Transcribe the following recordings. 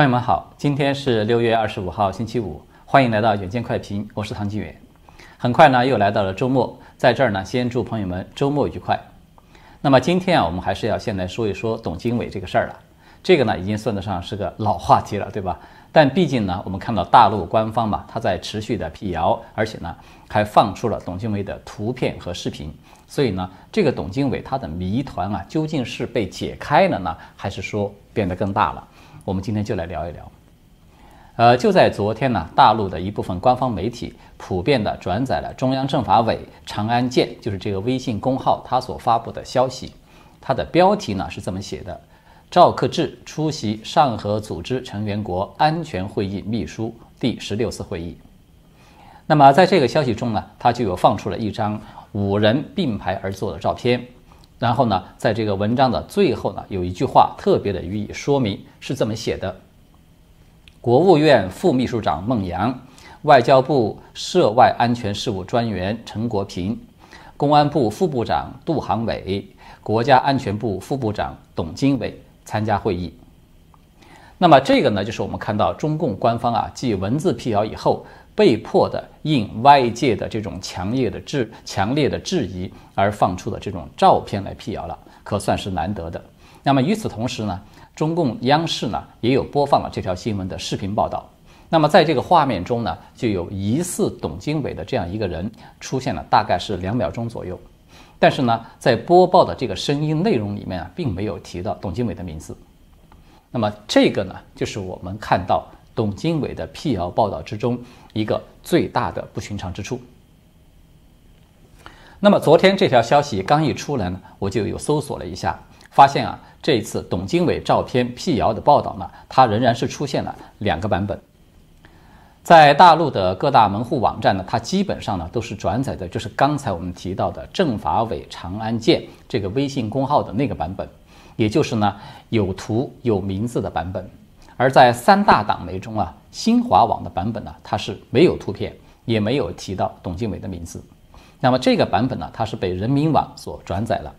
朋友们好，今天是六月二十五号星期五，欢迎来到远见快评，我是唐金远。很快呢，又来到了周末，在这儿呢，先祝朋友们周末愉快。那么今天啊，我们还是要先来说一说董经纬这个事儿了。这个呢，已经算得上是个老话题了，对吧？但毕竟呢，我们看到大陆官方嘛，它在持续的辟谣，而且呢，还放出了董经纬的图片和视频。所以呢，这个董经纬他的谜团啊，究竟是被解开了呢，还是说变得更大了？我们今天就来聊一聊。呃，就在昨天呢，大陆的一部分官方媒体普遍的转载了中央政法委长安健，就是这个微信公号他所发布的消息。它的标题呢是这么写的。赵克志出席上合组织成员国安全会议秘书第十六次会议。那么，在这个消息中呢，他就有放出了一张五人并排而坐的照片。然后呢，在这个文章的最后呢，有一句话特别的予以说明，是这么写的：国务院副秘书长孟扬，外交部涉外安全事务专员陈国平，公安部副部长杜航伟，国家安全部副部长董经纬。参加会议，那么这个呢，就是我们看到中共官方啊，继文字辟谣以后，被迫的应外界的这种强烈的质、强烈的质疑而放出的这种照片来辟谣了，可算是难得的。那么与此同时呢，中共央视呢也有播放了这条新闻的视频报道。那么在这个画面中呢，就有疑似董经纬的这样一个人出现了，大概是两秒钟左右。但是呢，在播报的这个声音内容里面啊，并没有提到董经纬的名字。那么这个呢，就是我们看到董经纬的辟谣报道之中一个最大的不寻常之处。那么昨天这条消息刚一出来呢，我就有搜索了一下，发现啊，这一次董经纬照片辟谣的报道呢，它仍然是出现了两个版本。在大陆的各大门户网站呢，它基本上呢都是转载的，就是刚才我们提到的政法委长安健这个微信公号的那个版本，也就是呢有图有名字的版本。而在三大党媒中啊，新华网的版本呢，它是没有图片，也没有提到董经纬的名字。那么这个版本呢，它是被人民网所转载了。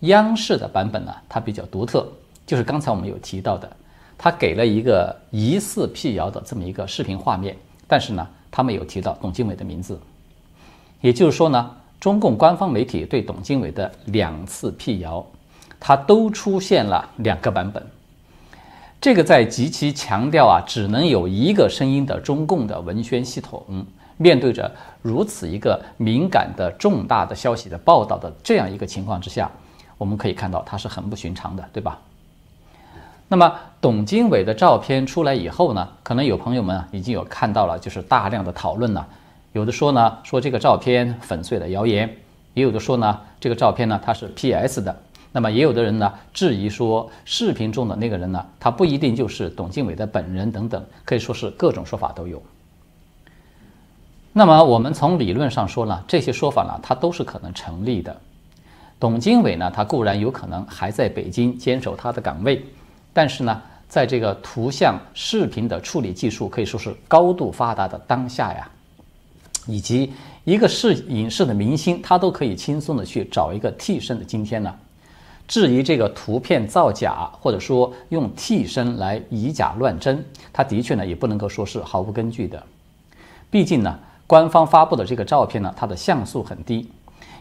央视的版本呢，它比较独特，就是刚才我们有提到的。它给了一个疑似辟谣的这么一个视频画面，但是呢，他没有提到董经纬的名字。也就是说呢，中共官方媒体对董经纬的两次辟谣，它都出现了两个版本。这个在极其强调啊，只能有一个声音的中共的文宣系统，面对着如此一个敏感的重大的消息的报道的这样一个情况之下，我们可以看到它是很不寻常的，对吧？那么董经纬的照片出来以后呢，可能有朋友们已经有看到了，就是大量的讨论了。有的说呢，说这个照片粉碎了谣言；也有的说呢，这个照片呢它是 PS 的。那么也有的人呢质疑说，视频中的那个人呢，他不一定就是董经纬的本人等等，可以说是各种说法都有。那么我们从理论上说呢，这些说法呢，它都是可能成立的。董经纬呢，他固然有可能还在北京坚守他的岗位。但是呢，在这个图像、视频的处理技术可以说是高度发达的当下呀，以及一个是影视的明星，他都可以轻松的去找一个替身的今天呢，质疑这个图片造假，或者说用替身来以假乱真，他的确呢也不能够说是毫无根据的。毕竟呢，官方发布的这个照片呢，它的像素很低，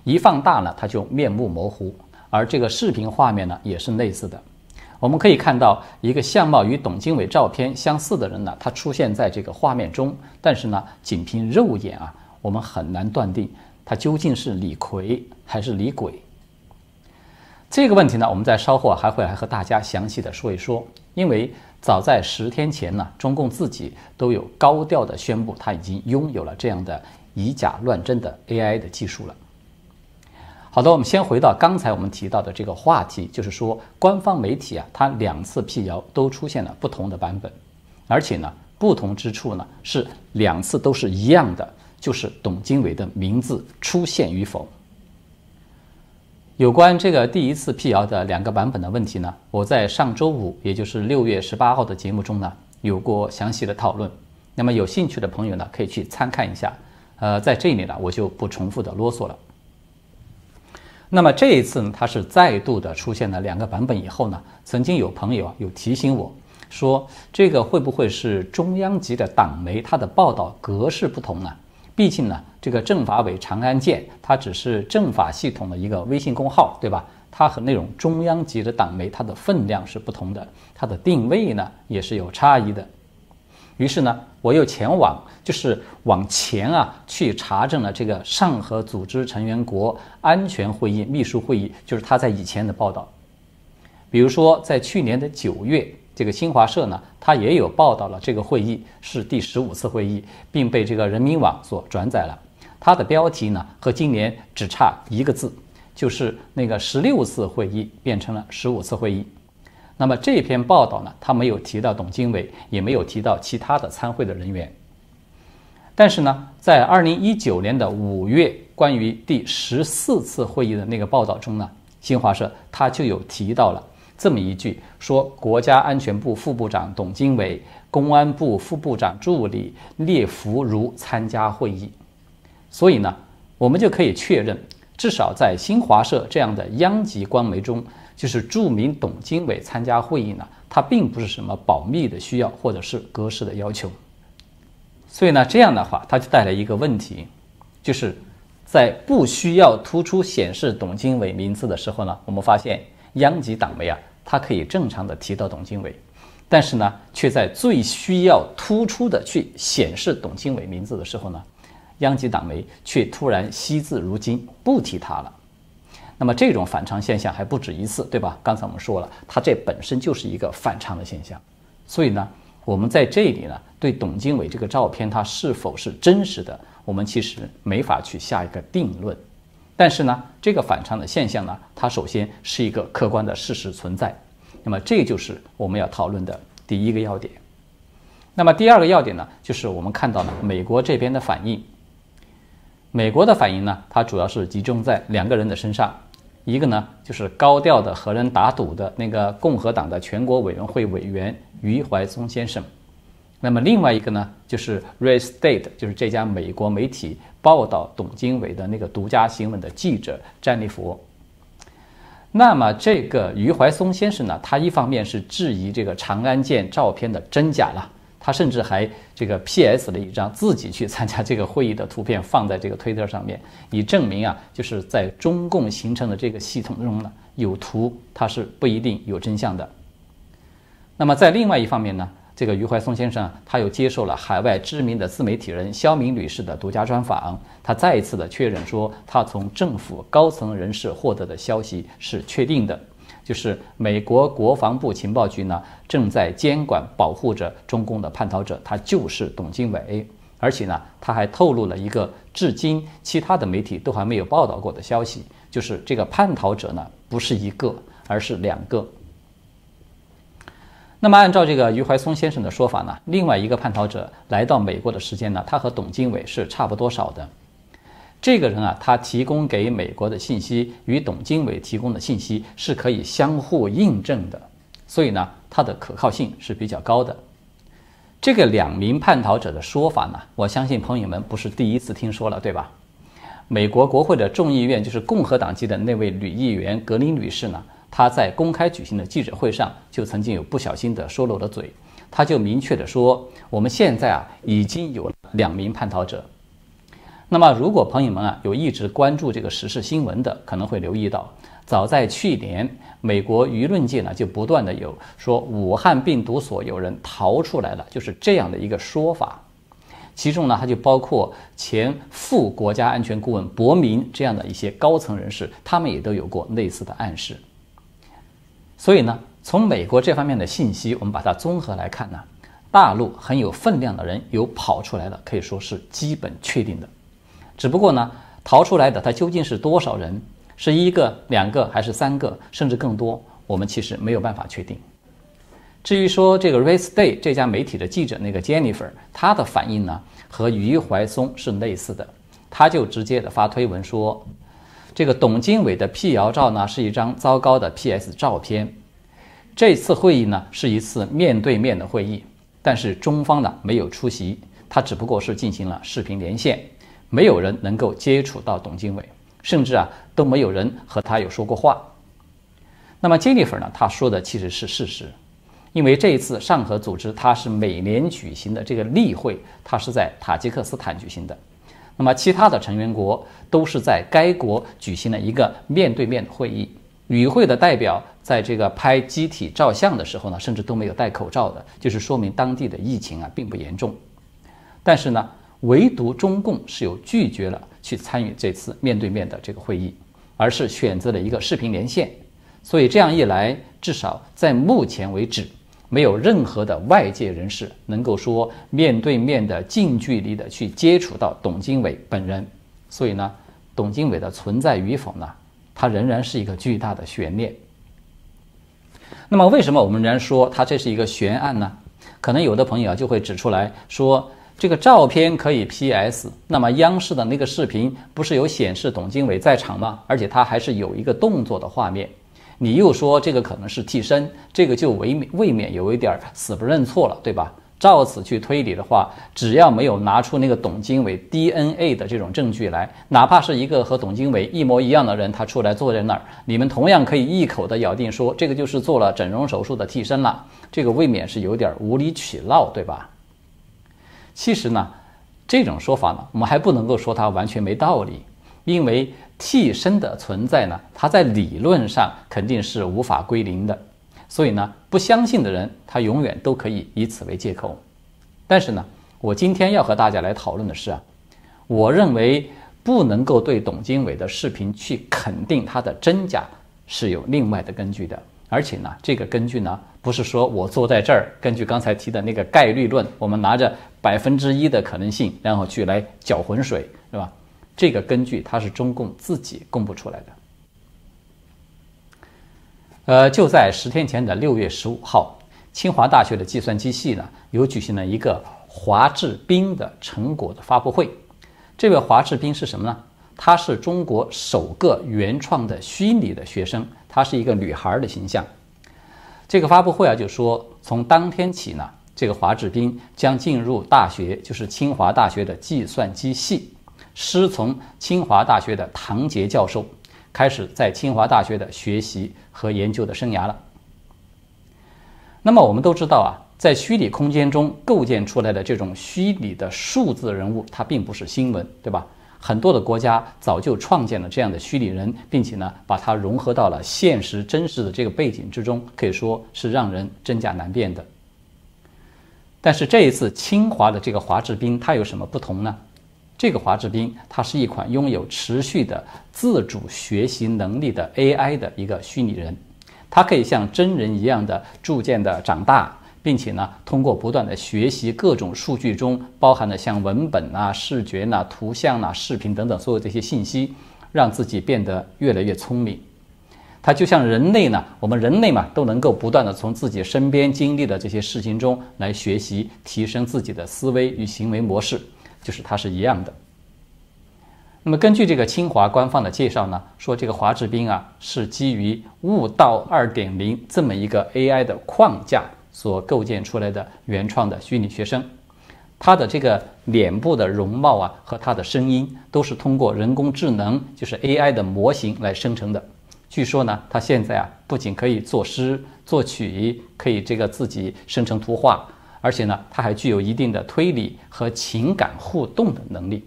一放大呢，它就面目模糊，而这个视频画面呢，也是类似的。我们可以看到一个相貌与董经纬照片相似的人呢，他出现在这个画面中，但是呢，仅凭肉眼啊，我们很难断定他究竟是李逵还是李鬼。这个问题呢，我们在稍后还会来和大家详细的说一说。因为早在十天前呢，中共自己都有高调的宣布，他已经拥有了这样的以假乱真的 AI 的技术了。好的，我们先回到刚才我们提到的这个话题，就是说官方媒体啊，它两次辟谣都出现了不同的版本，而且呢，不同之处呢是两次都是一样的，就是董经纬的名字出现与否。有关这个第一次辟谣的两个版本的问题呢，我在上周五，也就是六月十八号的节目中呢，有过详细的讨论。那么有兴趣的朋友呢，可以去参看一下。呃，在这里呢，我就不重复的啰嗦了。那么这一次呢，它是再度的出现了两个版本以后呢，曾经有朋友啊有提醒我说这个会不会是中央级的党媒它的报道格式不同呢？毕竟呢，这个政法委长安见它只是政法系统的一个微信公号，对吧？它和那种中央级的党媒它的分量是不同的，它的定位呢也是有差异的。于是呢，我又前往，就是往前啊，去查证了这个上合组织成员国安全会议秘书会议，就是他在以前的报道。比如说，在去年的九月，这个新华社呢，它也有报道了这个会议是第十五次会议，并被这个人民网所转载了。它的标题呢，和今年只差一个字，就是那个十六次会议变成了十五次会议。那么这篇报道呢，他没有提到董经纬，也没有提到其他的参会的人员。但是呢，在二零一九年的五月，关于第十四次会议的那个报道中呢，新华社他就有提到了这么一句，说国家安全部副部长董经纬、公安部副部长助理聂福如参加会议。所以呢，我们就可以确认，至少在新华社这样的央级官媒中。就是著名董经纬参加会议呢，它并不是什么保密的需要或者是格式的要求，所以呢，这样的话，它就带来一个问题，就是在不需要突出显示董经纬名字的时候呢，我们发现央级党媒啊，他可以正常的提到董经纬，但是呢，却在最需要突出的去显示董经纬名字的时候呢，央级党媒却突然惜字如金，不提他了。那么这种反常现象还不止一次，对吧？刚才我们说了，它这本身就是一个反常的现象，所以呢，我们在这里呢，对董经纬这个照片它是否是真实的，我们其实没法去下一个定论。但是呢，这个反常的现象呢，它首先是一个客观的事实存在。那么这就是我们要讨论的第一个要点。那么第二个要点呢，就是我们看到了美国这边的反应。美国的反应呢，它主要是集中在两个人的身上。一个呢，就是高调的和人打赌的那个共和党的全国委员会委员余怀松先生，那么另外一个呢，就是 Red State，就是这家美国媒体报道董经纬的那个独家新闻的记者詹利弗。那么这个余怀松先生呢，他一方面是质疑这个长安舰照片的真假了。他甚至还这个 P.S. 了一张自己去参加这个会议的图片，放在这个推特上面，以证明啊，就是在中共形成的这个系统中呢，有图它是不一定有真相的。那么在另外一方面呢，这个余怀松先生他又接受了海外知名的自媒体人肖明女士的独家专访，他再一次的确认说，他从政府高层人士获得的消息是确定的。就是美国国防部情报局呢，正在监管保护着中共的叛逃者，他就是董经纬，而且呢，他还透露了一个至今其他的媒体都还没有报道过的消息，就是这个叛逃者呢不是一个，而是两个。那么按照这个余怀松先生的说法呢，另外一个叛逃者来到美国的时间呢，他和董经纬是差不多少的。这个人啊，他提供给美国的信息与董经纬提供的信息是可以相互印证的，所以呢，他的可靠性是比较高的。这个两名叛逃者的说法呢，我相信朋友们不是第一次听说了，对吧？美国国会的众议院就是共和党籍的那位女议员格林女士呢，他在公开举行的记者会上就曾经有不小心的说漏了嘴，他就明确的说，我们现在啊已经有两名叛逃者。那么，如果朋友们啊有一直关注这个时事新闻的，可能会留意到，早在去年，美国舆论界呢就不断的有说武汉病毒所有人逃出来了，就是这样的一个说法。其中呢，它就包括前副国家安全顾问伯明这样的一些高层人士，他们也都有过类似的暗示。所以呢，从美国这方面的信息，我们把它综合来看呢，大陆很有分量的人有跑出来了，可以说是基本确定的。只不过呢，逃出来的他究竟是多少人？是一个、两个还是三个，甚至更多？我们其实没有办法确定。至于说这个 Race Day 这家媒体的记者那个 Jennifer，她的反应呢和余怀松是类似的，他就直接的发推文说，这个董经纬的辟谣照呢是一张糟糕的 PS 照片。这次会议呢是一次面对面的会议，但是中方呢没有出席，他只不过是进行了视频连线。没有人能够接触到董经纬，甚至啊都没有人和他有说过话。那么 Jennifer 呢？他说的其实是事实，因为这一次上合组织它是每年举行的这个例会，它是在塔吉克斯坦举行的。那么其他的成员国都是在该国举行了一个面对面的会议。与会的代表在这个拍机体照相的时候呢，甚至都没有戴口罩的，就是说明当地的疫情啊并不严重。但是呢，唯独中共是有拒绝了去参与这次面对面的这个会议，而是选择了一个视频连线。所以这样一来，至少在目前为止。没有任何的外界人士能够说面对面的近距离的去接触到董经纬本人，所以呢，董经纬的存在与否呢，它仍然是一个巨大的悬念。那么，为什么我们仍然说它这是一个悬案呢？可能有的朋友啊就会指出来说，这个照片可以 PS，那么央视的那个视频不是有显示董经纬在场吗？而且他还是有一个动作的画面。你又说这个可能是替身，这个就未免未免有一点死不认错了，对吧？照此去推理的话，只要没有拿出那个董经纬 DNA 的这种证据来，哪怕是一个和董经纬一模一样的人，他出来坐在那儿，你们同样可以一口的咬定说这个就是做了整容手术的替身了，这个未免是有点无理取闹，对吧？其实呢，这种说法呢，我们还不能够说它完全没道理，因为。替身的存在呢，它在理论上肯定是无法归零的，所以呢，不相信的人他永远都可以以此为借口。但是呢，我今天要和大家来讨论的是啊，我认为不能够对董经纬的视频去肯定它的真假是有另外的根据的，而且呢，这个根据呢，不是说我坐在这儿，根据刚才提的那个概率论，我们拿着百分之一的可能性，然后去来搅浑水，是吧？这个根据它是中共自己公布出来的。呃，就在十天前的六月十五号，清华大学的计算机系呢，有举行了一个华智斌的成果的发布会。这位华智斌是什么呢？她是中国首个原创的虚拟的学生，她是一个女孩的形象。这个发布会啊，就说从当天起呢，这个华智斌将进入大学，就是清华大学的计算机系。师从清华大学的唐杰教授，开始在清华大学的学习和研究的生涯了。那么我们都知道啊，在虚拟空间中构建出来的这种虚拟的数字人物，它并不是新闻，对吧？很多的国家早就创建了这样的虚拟人，并且呢，把它融合到了现实真实的这个背景之中，可以说是让人真假难辨的。但是这一次清华的这个华智斌，他有什么不同呢？这个华智斌，它是一款拥有持续的自主学习能力的 AI 的一个虚拟人，它可以像真人一样的逐渐的长大，并且呢，通过不断的学习各种数据中包含的像文本啊、视觉呐、图像呐、视频等等所有这些信息，让自己变得越来越聪明。它就像人类呢，我们人类嘛，都能够不断的从自己身边经历的这些事情中来学习，提升自己的思维与行为模式。就是它是一样的。那么根据这个清华官方的介绍呢，说这个华智斌啊是基于悟道二点零这么一个 AI 的框架所构建出来的原创的虚拟学生，他的这个脸部的容貌啊和他的声音都是通过人工智能，就是 AI 的模型来生成的。据说呢，他现在啊不仅可以作诗作曲，可以这个自己生成图画。而且呢，它还具有一定的推理和情感互动的能力。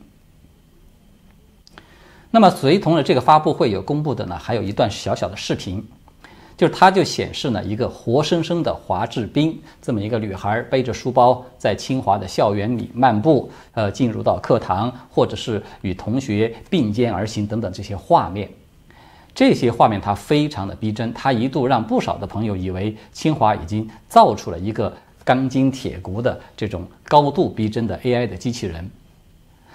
那么，随同的这个发布会有公布的呢，还有一段小小的视频，就是它就显示呢一个活生生的华智斌这么一个女孩背着书包在清华的校园里漫步，呃，进入到课堂，或者是与同学并肩而行等等这些画面。这些画面它非常的逼真，它一度让不少的朋友以为清华已经造出了一个。钢筋铁骨的这种高度逼真的 AI 的机器人，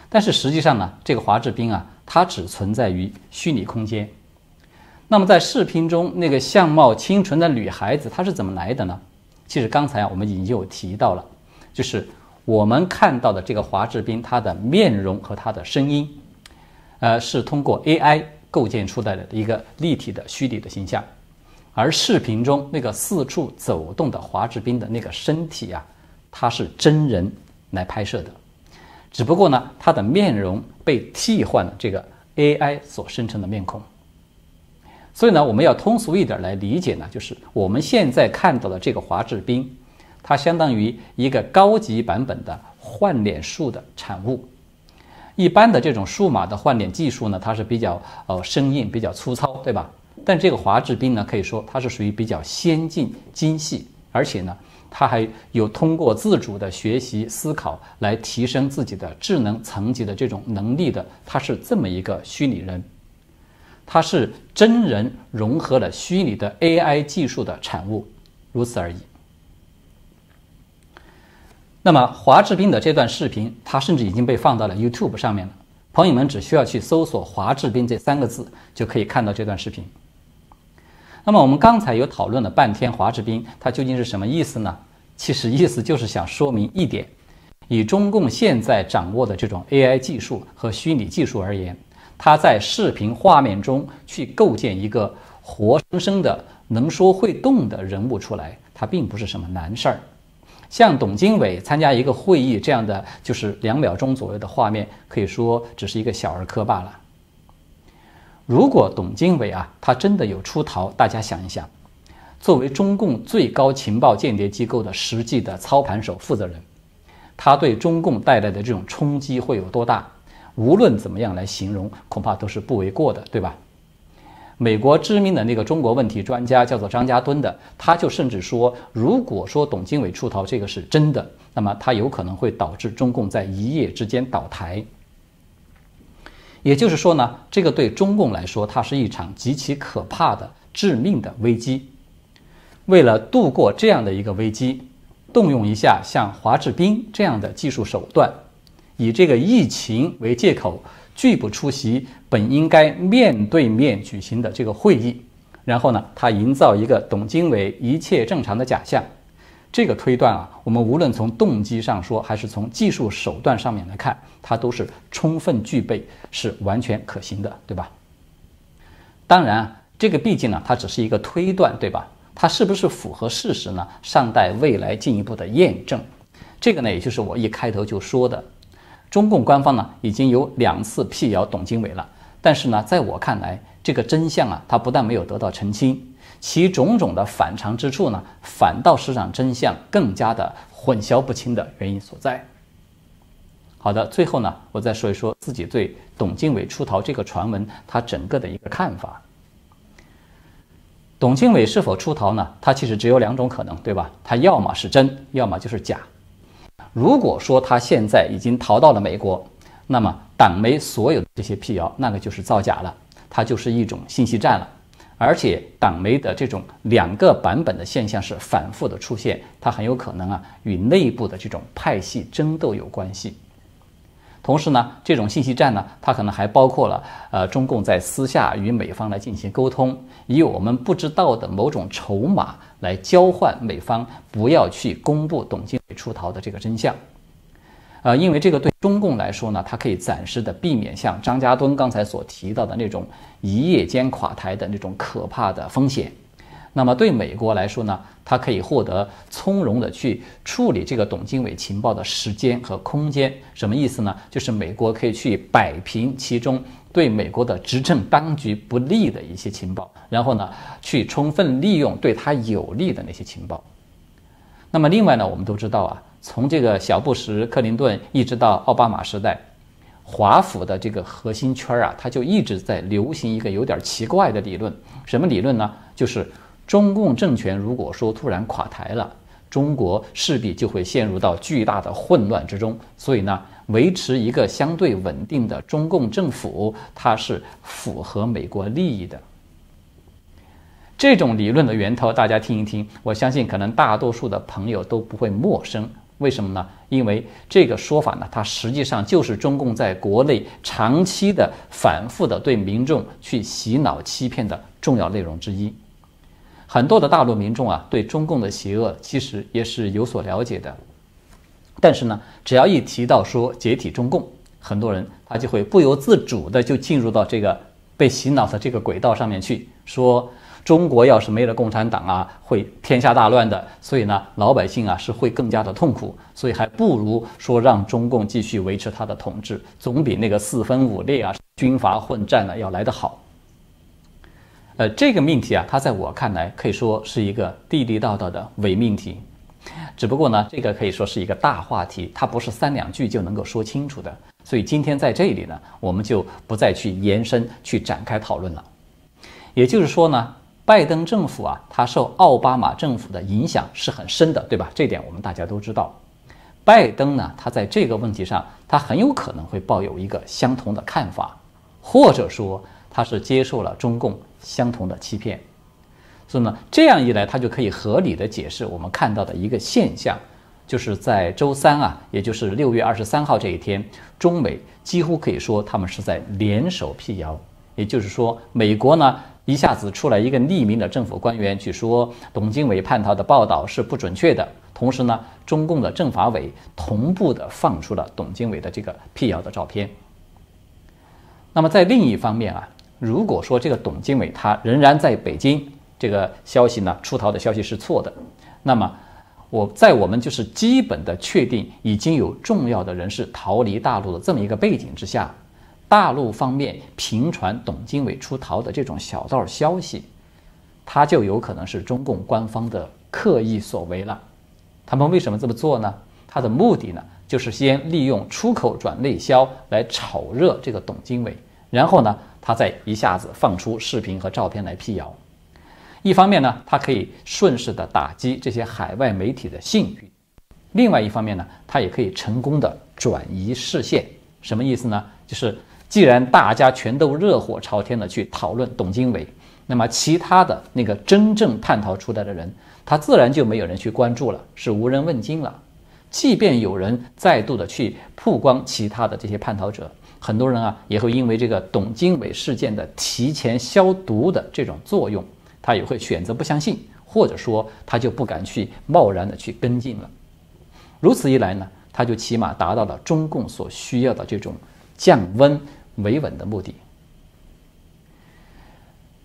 但是实际上呢，这个华智斌啊，它只存在于虚拟空间。那么在视频中那个相貌清纯的女孩子，她是怎么来的呢？其实刚才，我们已经有提到了，就是我们看到的这个华智斌，她的面容和她的声音，呃，是通过 AI 构建出来的一个立体的虚拟的形象。而视频中那个四处走动的华智斌的那个身体啊，他是真人来拍摄的，只不过呢，他的面容被替换了这个 AI 所生成的面孔。所以呢，我们要通俗一点来理解呢，就是我们现在看到的这个华智斌，它相当于一个高级版本的换脸术的产物。一般的这种数码的换脸技术呢，它是比较呃生硬、比较粗糙，对吧？但这个华智斌呢，可以说它是属于比较先进、精细，而且呢，它还有通过自主的学习思考来提升自己的智能层级的这种能力的。它是这么一个虚拟人，它是真人融合了虚拟的 AI 技术的产物，如此而已。那么华智斌的这段视频，它甚至已经被放到了 YouTube 上面了。朋友们只需要去搜索“华智斌”这三个字，就可以看到这段视频。那么我们刚才有讨论了半天华智斌，它究竟是什么意思呢？其实意思就是想说明一点：以中共现在掌握的这种 AI 技术和虚拟技术而言，它在视频画面中去构建一个活生生的能说会动的人物出来，它并不是什么难事儿。像董经纬参加一个会议这样的，就是两秒钟左右的画面，可以说只是一个小儿科罢了。如果董经纬啊，他真的有出逃，大家想一想，作为中共最高情报间谍机构的实际的操盘手、负责人，他对中共带来的这种冲击会有多大？无论怎么样来形容，恐怕都是不为过的，对吧？美国知名的那个中国问题专家叫做张家敦的，他就甚至说，如果说董经纬出逃这个是真的，那么他有可能会导致中共在一夜之间倒台。也就是说呢，这个对中共来说，它是一场极其可怕的、致命的危机。为了度过这样的一个危机，动用一下像华志斌这样的技术手段，以这个疫情为借口。拒不出席本应该面对面举行的这个会议，然后呢，他营造一个董经纬一切正常的假象。这个推断啊，我们无论从动机上说，还是从技术手段上面来看，它都是充分具备，是完全可行的，对吧？当然，这个毕竟呢，它只是一个推断，对吧？它是不是符合事实呢？尚待未来进一步的验证。这个呢，也就是我一开头就说的。中共官方呢已经有两次辟谣董经纬了，但是呢，在我看来，这个真相啊，它不但没有得到澄清，其种种的反常之处呢，反倒是让真相更加的混淆不清的原因所在。好的，最后呢，我再说一说自己对董经纬出逃这个传闻，他整个的一个看法。董经纬是否出逃呢？他其实只有两种可能，对吧？他要么是真，要么就是假。如果说他现在已经逃到了美国，那么党媒所有的这些辟谣，那个就是造假了，它就是一种信息战了。而且党媒的这种两个版本的现象是反复的出现，它很有可能啊与内部的这种派系争斗有关系。同时呢，这种信息战呢，它可能还包括了呃中共在私下与美方来进行沟通，以我们不知道的某种筹码来交换美方不要去公布董经纬出逃的这个真相。呃，因为这个对中共来说呢，它可以暂时的避免像张家敦刚才所提到的那种一夜间垮台的那种可怕的风险。那么对美国来说呢，它可以获得从容的去处理这个董经纬情报的时间和空间。什么意思呢？就是美国可以去摆平其中对美国的执政当局不利的一些情报，然后呢，去充分利用对他有利的那些情报。那么另外呢，我们都知道啊，从这个小布什、克林顿一直到奥巴马时代，华府的这个核心圈啊，它就一直在流行一个有点奇怪的理论。什么理论呢？就是。中共政权如果说突然垮台了，中国势必就会陷入到巨大的混乱之中。所以呢，维持一个相对稳定的中共政府，它是符合美国利益的。这种理论的源头，大家听一听，我相信可能大多数的朋友都不会陌生。为什么呢？因为这个说法呢，它实际上就是中共在国内长期的、反复的对民众去洗脑、欺骗的重要内容之一。很多的大陆民众啊，对中共的邪恶其实也是有所了解的，但是呢，只要一提到说解体中共，很多人他就会不由自主的就进入到这个被洗脑的这个轨道上面去，说中国要是没了共产党啊，会天下大乱的，所以呢，老百姓啊是会更加的痛苦，所以还不如说让中共继续维持他的统治，总比那个四分五裂啊、军阀混战呢要来得好。呃，这个命题啊，它在我看来可以说是一个地地道道的伪命题。只不过呢，这个可以说是一个大话题，它不是三两句就能够说清楚的。所以今天在这里呢，我们就不再去延伸、去展开讨论了。也就是说呢，拜登政府啊，它受奥巴马政府的影响是很深的，对吧？这点我们大家都知道。拜登呢，他在这个问题上，他很有可能会抱有一个相同的看法，或者说他是接受了中共相同的欺骗。所以呢，这样一来，他就可以合理的解释我们看到的一个现象，就是在周三啊，也就是六月二十三号这一天，中美几乎可以说他们是在联手辟谣。也就是说，美国呢一下子出来一个匿名的政府官员去说董经纬叛逃的报道是不准确的，同时呢，中共的政法委同步的放出了董经纬的这个辟谣的照片。那么在另一方面啊，如果说这个董经纬他仍然在北京，这个消息呢，出逃的消息是错的。那么，我在我们就是基本的确定已经有重要的人士逃离大陆的这么一个背景之下，大陆方面频传董经纬出逃的这种小道消息，它就有可能是中共官方的刻意所为了。他们为什么这么做呢？他的目的呢，就是先利用出口转内销来炒热这个董经纬，然后呢，他再一下子放出视频和照片来辟谣。一方面呢，它可以顺势的打击这些海外媒体的信誉；另外一方面呢，它也可以成功的转移视线。什么意思呢？就是既然大家全都热火朝天的去讨论董经纬，那么其他的那个真正叛逃出来的人，他自然就没有人去关注了，是无人问津了。即便有人再度的去曝光其他的这些叛逃者，很多人啊也会因为这个董经纬事件的提前消毒的这种作用。他也会选择不相信，或者说他就不敢去贸然的去跟进了。如此一来呢，他就起码达到了中共所需要的这种降温维稳的目的。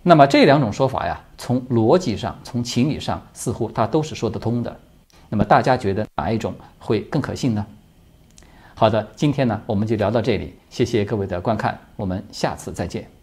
那么这两种说法呀，从逻辑上、从情理上，似乎它都是说得通的。那么大家觉得哪一种会更可信呢？好的，今天呢我们就聊到这里，谢谢各位的观看，我们下次再见。